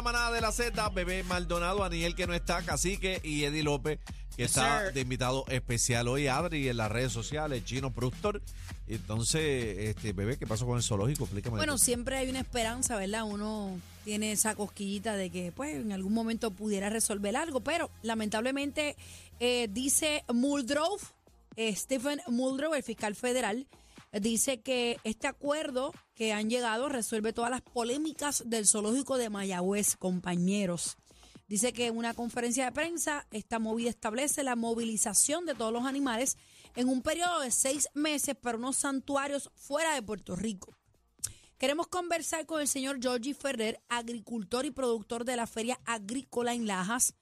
la manada de la Z, Bebé Maldonado, Aniel que no está, Cacique y Eddie López, que Yes, está sir. de invitado especial hoy, Adri, en las redes sociales, Chino Prustor. Entonces, este Bebé, ¿qué pasó con el zoológico? Explícame. Bueno, siempre hay una esperanza, ¿verdad? Uno tiene esa cosquillita de que, pues, en algún momento pudiera resolver algo, pero lamentablemente eh, dice Muldrow, eh, Stephen Muldrow, el fiscal federal, dice que este acuerdo que han llegado resuelve todas las polémicas del zoológico de Mayagüez, compañeros. Dice que en una conferencia de prensa, esta movida establece la movilización de todos los animales en un periodo de seis meses para unos santuarios fuera de Puerto Rico. Queremos conversar con el señor Georgie Ferrer, agricultor y productor de la Feria Agrícola en Lajas,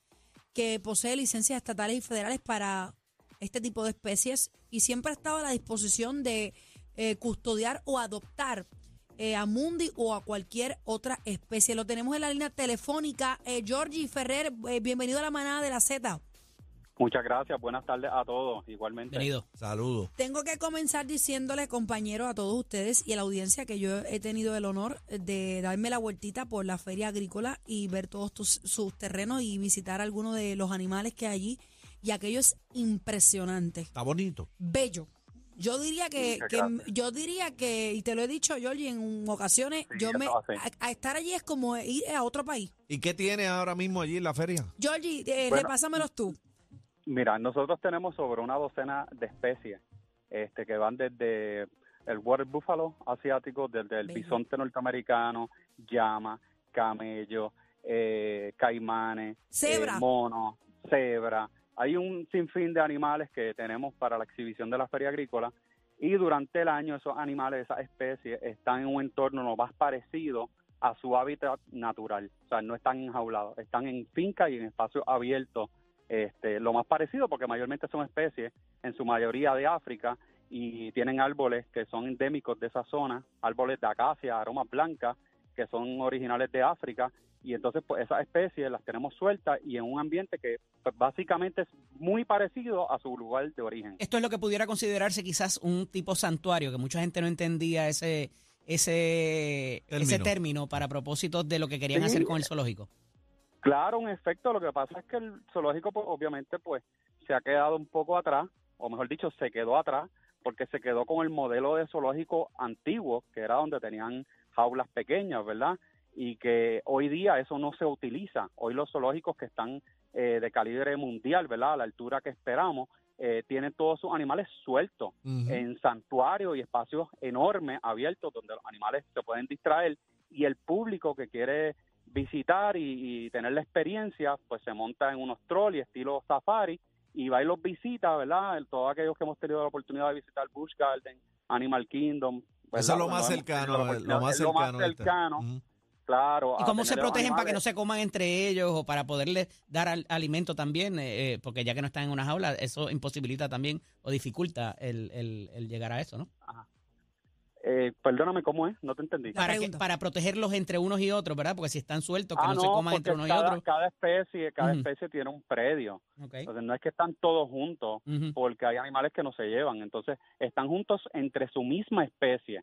que posee licencias estatales y federales para este tipo de especies y siempre ha estado a la disposición de eh, custodiar o adoptar eh, a Mundi o a cualquier otra especie. Lo tenemos en la línea telefónica. Eh, Georgie Ferrer, eh, bienvenido a la manada de la Z. Muchas gracias, buenas tardes a todos, igualmente. Bienvenido. Saludos. Tengo que comenzar diciéndole, compañeros, a todos ustedes y a la audiencia que yo he tenido el honor de darme la vueltita por la feria agrícola y ver todos tus- sus terrenos y visitar algunos de los animales que hay allí. Y aquello es impresionante, Está bonito. bello. Yo diría que, yo diría que, y te lo he dicho, Georgie, en ocasiones, Sí, yo me a ser. a, a estar allí es como ir a otro país. ¿Y qué tiene ahora mismo allí en la feria? Georgie, eh, Bueno. repásamelos tú. Mira, nosotros tenemos sobre una docena de especies este, que van desde el water buffalo asiático, desde el Bello. bisonte norteamericano, llama, camello, eh, caimanes, Cebra. eh, mono, cebra. Hay un sinfín de animales que tenemos para la exhibición de la feria agrícola y durante el año esos animales, esas especies, están en un entorno lo más parecido a su hábitat natural. O sea, no están enjaulados, están en fincas y en espacios abiertos este, lo más parecido, porque mayormente son especies, en su mayoría de África, y tienen árboles que son endémicos de esa zona, árboles de acacia, aromas blancas, que son originales de África, y entonces pues esas especies las tenemos sueltas y en un ambiente que pues, básicamente es muy parecido a su lugar de origen. Esto es lo que pudiera considerarse quizás un tipo santuario, que mucha gente no entendía ese ese Término. ese término para propósitos de lo que querían Sí. hacer con el zoológico. Claro, en efecto, lo que pasa es que el zoológico, pues, obviamente, pues, se ha quedado un poco atrás, o mejor dicho, se quedó atrás, porque se quedó con el modelo de zoológico antiguo, que era donde tenían jaulas pequeñas, ¿verdad? Y que hoy día eso no se utiliza. Hoy los zoológicos que están eh, de calibre mundial, ¿verdad? A la altura que esperamos, eh, tienen todos sus animales sueltos en santuarios y espacios enormes, abiertos, donde los animales se pueden distraer y el público que quiere visitar y, y tener la experiencia, pues se monta en unos trolleys estilo safari y va y los visita, ¿verdad? Todos aquellos que hemos tenido la oportunidad de visitar Busch Garden, Animal Kingdom. ¿Verdad? Eso es lo más cercano, lo más es lo más cercano. este. cercano, claro. ¿Y cómo se protegen para que no se coman entre ellos o para poderles dar al- alimento también? eh, eh, porque ya que no están en una jaula, eso imposibilita también o dificulta el, el- el llegar a eso, ¿no? Eh, perdóname, ¿cómo es? No te entendí. Para, que, para protegerlos entre unos y otros, ¿verdad? Porque si están sueltos, que Ah, no, se coman entre unos y cada, otros. cada especie, cada especie tiene un predio. Entonces no es que están todos juntos, porque hay animales que no se llevan. Entonces están juntos entre su misma especie,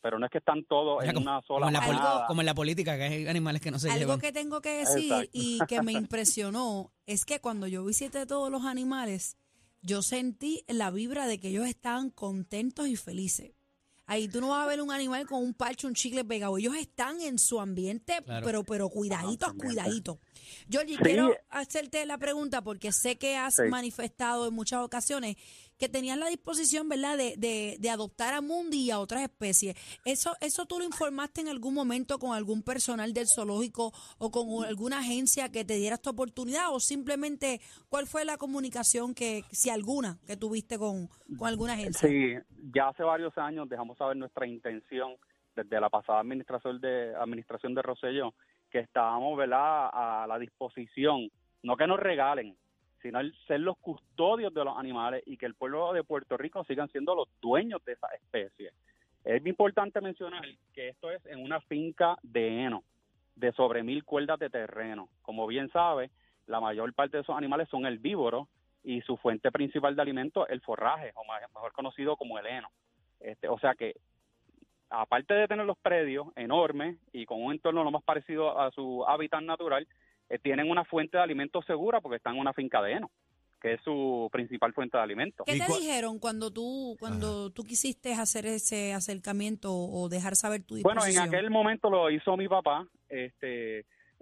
pero no es que están todos O sea, en como, una como sola en la como en la política, que hay animales que no se Algo llevan. que tengo que decir Exacto. y que me impresionó es que cuando yo visité todos los animales, yo sentí la vibra de que ellos estaban contentos y felices. Ahí tú no vas a ver un animal con un parche, un chicle pegado. Ellos están en su ambiente, Claro. pero pero cuidaditos, cuidaditos. Georgie, Sí. quiero hacerte la pregunta porque sé que has Sí. manifestado en muchas ocasiones que tenías la disposición, ¿verdad?, de, de, de adoptar a Mundi y a otras especies. ¿Eso, ¿Eso tú lo informaste en algún momento con algún personal del zoológico o con alguna agencia que te diera esta oportunidad? ¿O simplemente cuál fue la comunicación que, si alguna, que tuviste con, con alguna agencia? Sí, ya hace varios años dejamos saber nuestra intención desde la pasada administración de administración de Rosselló que estábamos, ¿verdad?, a la disposición, no que nos regalen, sino el ser los custodios de los animales y que el pueblo de Puerto Rico sigan siendo los dueños de esa especie. Es importante mencionar que esto es en una finca de heno, de sobre mil cuerdas de terreno. Como bien sabe, la mayor parte de esos animales son herbívoros y su fuente principal de alimento es el forraje, o mejor conocido como el heno. Este, o sea que aparte de tener los predios enormes y con un entorno lo más parecido a su hábitat natural, eh, tienen una fuente de alimento segura porque están en una finca de heno, que es su principal fuente de alimento. ¿Qué ¿Y te dijeron cuando tú cuando tú quisiste hacer ese acercamiento o dejar saber tu Bueno, disposición? en aquel momento lo hizo mi papá, este,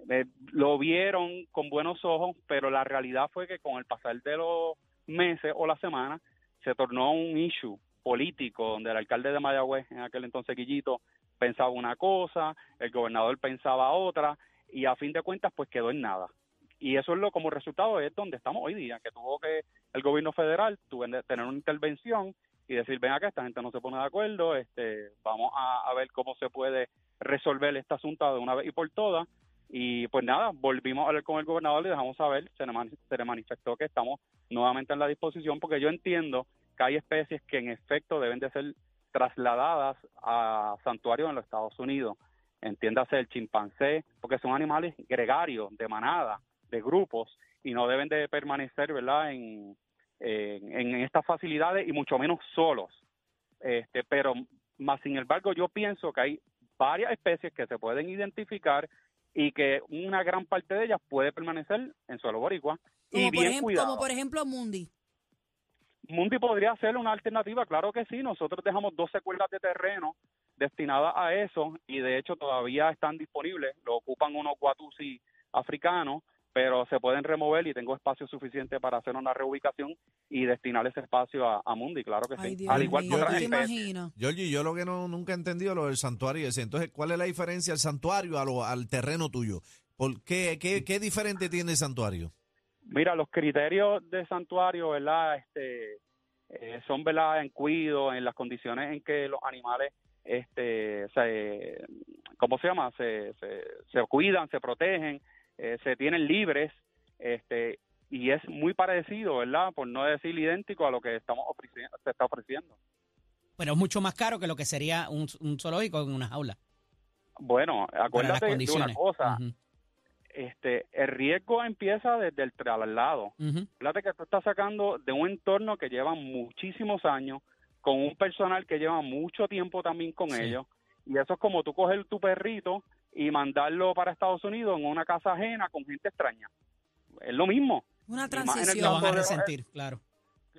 eh, lo vieron con buenos ojos, pero la realidad fue que con el pasar de los meses o las semanas se tornó un issue político donde el alcalde de Mayagüez, en aquel entonces Guillito, pensaba una cosa, el gobernador pensaba otra y a fin de cuentas pues quedó en nada. Y eso es lo como resultado es donde estamos hoy día, que tuvo que el gobierno federal tuvo tener una intervención y decir, ven acá, esta gente no se pone de acuerdo, este, vamos a, ver cómo se puede resolver este asunto de una vez y por todas. Y pues nada, volvimos a hablar con el gobernador y dejamos saber, se le, se le manifestó que estamos nuevamente en la disposición, porque yo entiendo que hay especies que en efecto deben de ser trasladadas a santuarios en los Estados Unidos. Entiéndase el chimpancé, porque son animales gregarios, de manada, de grupos, y no deben de permanecer, ¿verdad?, en, en, en estas facilidades y mucho menos solos. Este, pero más sin embargo, yo pienso que hay varias especies que se pueden identificar y que una gran parte de ellas puede permanecer en suelo boricua como, y por bien ejemplo, cuidado. como por ejemplo Mundi. Mundi podría ser una alternativa, claro que sí. Nosotros dejamos 12 cuerdas de terreno destinadas a eso y de hecho todavía están disponibles. Lo ocupan unos guatusi africanos, pero se pueden remover y tengo espacio suficiente para hacer una reubicación y destinar ese espacio a, a Mundi, claro que Ay, sí. Dios Al igual que otras ¿tú te especies. Georgie, yo lo que no nunca he entendido lo del santuario ese. Entonces, ¿cuál es la diferencia del santuario a lo- al terreno tuyo? ¿Por qué, qué, qué diferente tiene el santuario? Mira, los criterios de santuario, ¿verdad? Este, eh, son, ¿verdad? En cuido, en las condiciones en que los animales, este, se, ¿cómo se llama? Se, se, se cuidan, se protegen, eh, se tienen libres, este, y es muy parecido, ¿verdad? Por no decir idéntico a lo que estamos ofreciendo, se está ofreciendo. Pero es mucho más caro que lo que sería un, un zoológico en una jaula. Bueno, acuérdate de una cosa, este, el riesgo empieza desde el traslado. ujú. Fíjate que tú estás sacando de un entorno que lleva muchísimos años, con un personal que lleva mucho tiempo también con Sí. ellos. Y eso es como tú coger tu perrito y mandarlo para Estados Unidos en una casa ajena con gente extraña. Es lo mismo, Una el Lo transición. van a de- resentir, claro.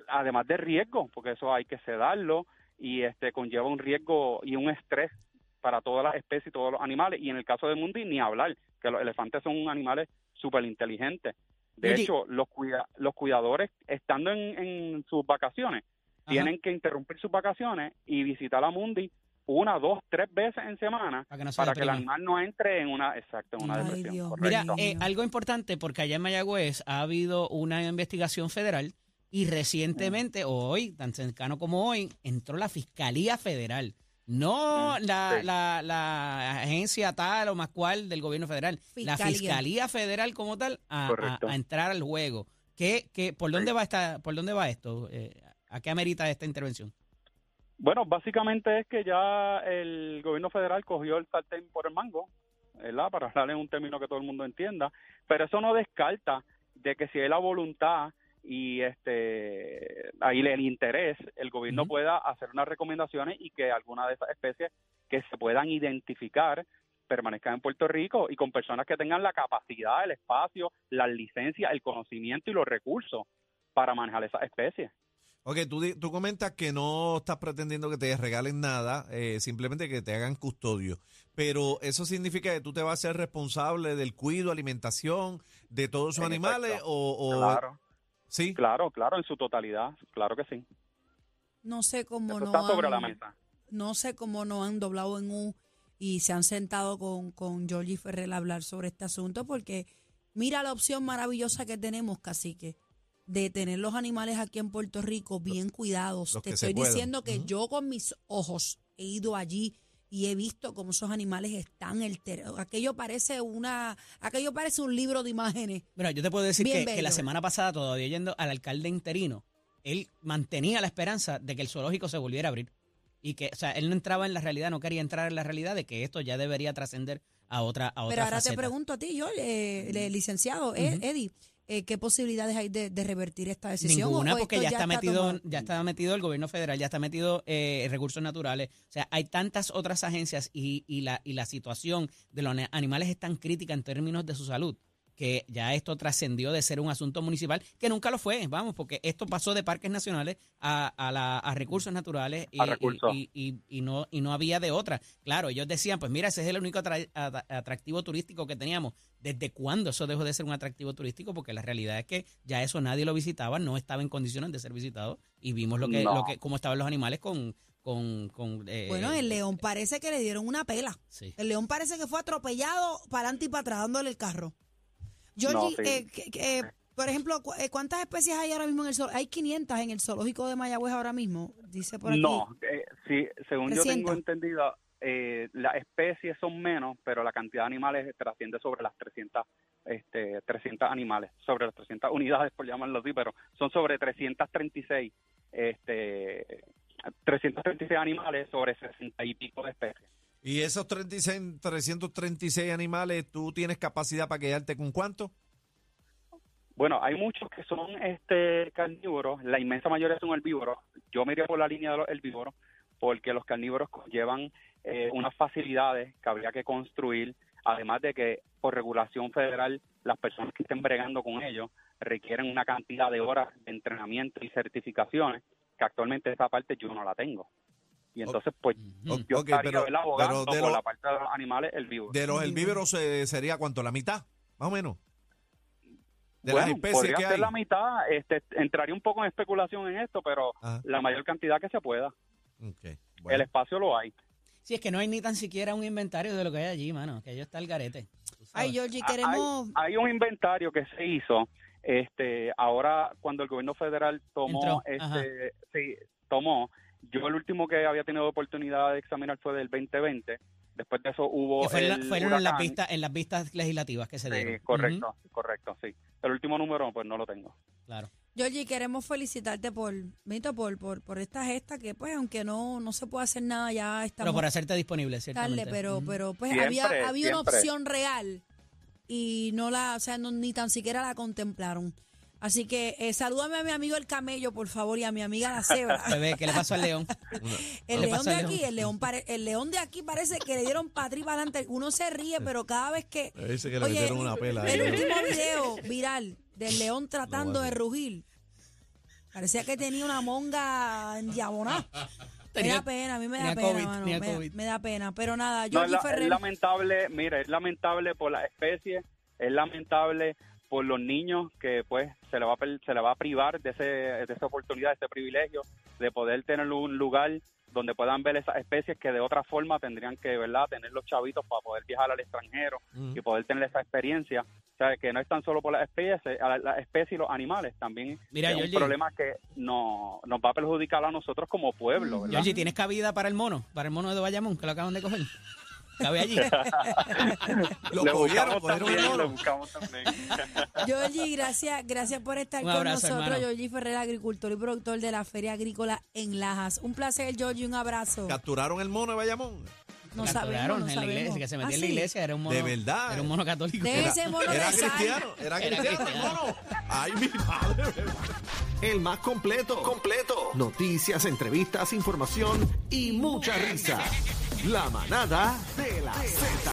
además de riesgo, porque eso hay que sedarlo y este conlleva un riesgo y un estrés para todas las especies y todos los animales. Y en el caso de Mundi, ni hablar, que los elefantes son animales súper inteligentes. De Oye. hecho, los, cuida- los cuidadores, estando en, en sus vacaciones. Tienen que interrumpir sus vacaciones y visitar a Mundi una, dos, tres veces en semana Para que no se para que el animal no entre en una, exacto, en una Ay, depresión. Dios Mira, correcto. eh, algo importante, porque allá en Mayagüez ha habido una investigación federal y recientemente, o hoy, tan cercano como hoy, entró la Fiscalía Federal. No Mm, la, sí. la, la agencia tal o más cual del gobierno federal. La Fiscalía. Federal como tal a, a- Correcto. a entrar al juego. ¿Qué, qué, por, dónde va esta, ¿Por dónde va esto? Eh, ¿A qué amerita esta intervención? Bueno, básicamente es que ya el gobierno federal cogió el sartén por el mango, ¿verdad? Para hablar en un término que todo el mundo entienda, pero eso no descarta de que si hay la voluntad y este ahí el interés, el gobierno pueda hacer unas recomendaciones y que alguna de esas especies que se puedan identificar permanezcan en Puerto Rico y con personas que tengan la capacidad, el espacio, las licencias, el conocimiento y los recursos para manejar esas especies. Ok, tú, di- tú comentas que no estás pretendiendo que te regalen nada, eh, simplemente que te hagan custodio. Pero eso significa que tú te vas a ser responsable del cuido, alimentación de todos esos En animales efecto. o, o- Claro, sí. claro, claro, en su totalidad, claro que sí. No sé cómo Eso no está sobre han- la mesa. no sé cómo no han doblado en U y se han sentado con, con Georgie Ferrer a hablar sobre este asunto, porque mira la opción maravillosa que tenemos, cacique, de tener los animales aquí en Puerto Rico bien cuidados. los Te estoy diciendo que yo con mis ojos he ido allí y he visto cómo esos animales están el aquello parece una aquello parece un libro de imágenes Mira, yo te puedo decir que, que la semana pasada, todavía yendo al alcalde interino, él mantenía la esperanza de que el zoológico se volviera a abrir. Y que, o sea, él no entraba en la realidad, no quería entrar en la realidad de que esto ya debería trascender a otra, a otra Pero ahora faceta. te pregunto a ti, yo, eh, le- licenciado Ujú. Eddie, eh, ¿qué posibilidades hay de, de revertir esta decisión? Ninguna, ¿O porque ya, está metido, tomado? ya está metido el gobierno federal, ya está metido eh, recursos naturales. O sea, hay tantas otras agencias y, y la, y la situación de los animales es tan crítica en términos de su salud que ya esto trascendió de ser un asunto municipal, que nunca lo fue, vamos, porque esto pasó de parques nacionales a, a, la- a recursos naturales y, A recursos. y- y- y no, y no había de otra. Claro, ellos decían, pues mira, ese es el único atra- atra- atractivo turístico que teníamos. ¿Desde cuándo eso dejó de ser un atractivo turístico? Porque la realidad es que ya eso nadie lo visitaba, no estaba en condiciones de ser visitado y vimos lo que, No. lo que cómo estaban los animales con... con, con eh, Bueno, el león parece que le dieron una pela. Sí. El león parece que fue atropellado para adelante y para atrás dándole el carro. Georgie, No, sí. eh, que- que, eh, por ejemplo, cu- eh, ¿cuántas especies hay ahora mismo en el zoológico? Hay 500 en el zoológico de Mayagüez ahora mismo, dice por aquí. No, eh, sí, según yo 300. tengo entendido, eh, las especies son menos, pero la cantidad de animales trasciende sobre las 300, este, 300 animales, sobre las 300 unidades, por llamarlo así, pero son sobre 336, este, 336 animales sobre 60 y pico de especies. Y esos 36, 336 animales, ¿tú tienes capacidad para quedarte con cuánto? Bueno, hay muchos que son este carnívoros, la inmensa mayoría son herbívoros. Yo me iría por la línea de los herbívoros porque los carnívoros llevan eh, unas facilidades que habría que construir, además de que por regulación federal las personas que estén bregando con ellos requieren una cantidad de horas de entrenamiento y certificaciones que actualmente esa parte yo no la tengo. Y entonces, pues, yo estaría abogando pero de por lo- la parte de los animales herbívoros. De los Herbívoros. eh, sería cuánto, la mitad, más o menos. De las especies podría que ser hay. la mitad, este, entraría un poco en especulación en esto, pero Ajá. la mayor cantidad que se pueda. El espacio lo hay. Sí, es que no hay ni tan siquiera un inventario de lo que hay allí, mano, que ello está el garete. Ay, Georgie, Hay- queremos... Hay, un inventario que se hizo, este, ahora cuando el gobierno federal tomó, Entró, ajá. este, sí, tomó. Yo el último que había tenido oportunidad de examinar fue del 2020. Después de eso hubo fue en la- el fueron en las, vistas, en las vistas legislativas que se Sí, dieron. correcto, correcto, sí. El último número, pues no lo tengo. Claro. Georgie, queremos felicitarte por, Benito, por, por, por esta gesta que, pues, aunque no, no se puede hacer nada, ya Pero estamos por hacerte disponible, ciertamente. tarde, pero, pero pues Siempre, había, había una opción real y no la, o sea, no, ni tan siquiera la contemplaron. Así que eh, salúdame a mi amigo el camello, por favor, y a mi amiga la cebra. Bebé, ¿qué le pasó al león? El ¿Qué le león de aquí, león? el león, pare- el león de aquí parece que le dieron y para adelante. Uno se ríe, pero cada vez que. Dice que le Oye, metieron una pela. el ahí. último video viral del león tratando No, de rugir. Parecía que tenía una monga endiabonada. Me Tenía- da pena, a mí me da tenía pena, COVID, mano, tenía me, COVID. me da pena. Pero nada, No, es, Georgie la- es Ferrer. lamentable, mira, es lamentable por la especie, es lamentable por los niños que pues se le va a, per- se le va a privar de, ese, de esa oportunidad, de ese privilegio de poder tener un lugar donde puedan ver esas especies que de otra forma tendrían que, ¿verdad?, tener los chavitos para poder viajar al extranjero Ujú. y poder tener esa experiencia. O sea, que no es tan solo por las especies, la- las especies y los animales, también Mira, es un problema que no, nos va a perjudicar a nosotros como pueblo, ¿verdad? Georgie, ¿tienes cabida para el mono? Para el mono de Bayamón, que lo acaban de coger. Cabe allí. Lo Le cogieron, también, mono. le buscamos también. Georgie, gracias, gracias por estar Un con nosotros. hermano. Georgie Ferrer, agricultor y productor de la Feria Agrícola en Lajas. Un placer, Georgie, un abrazo. ¿Capturaron el mono de Bayamón? No La sabemos, no en la iglesia, que se Ah, metía en la iglesia, era un mono. De verdad. Era un mono católico. De ese mono Era de cristiano, era Era cristiano el cristiano. mono. Ay, mi madre. El más completo. Completo. Noticias, entrevistas, información y mucha risa. La manada de la Z.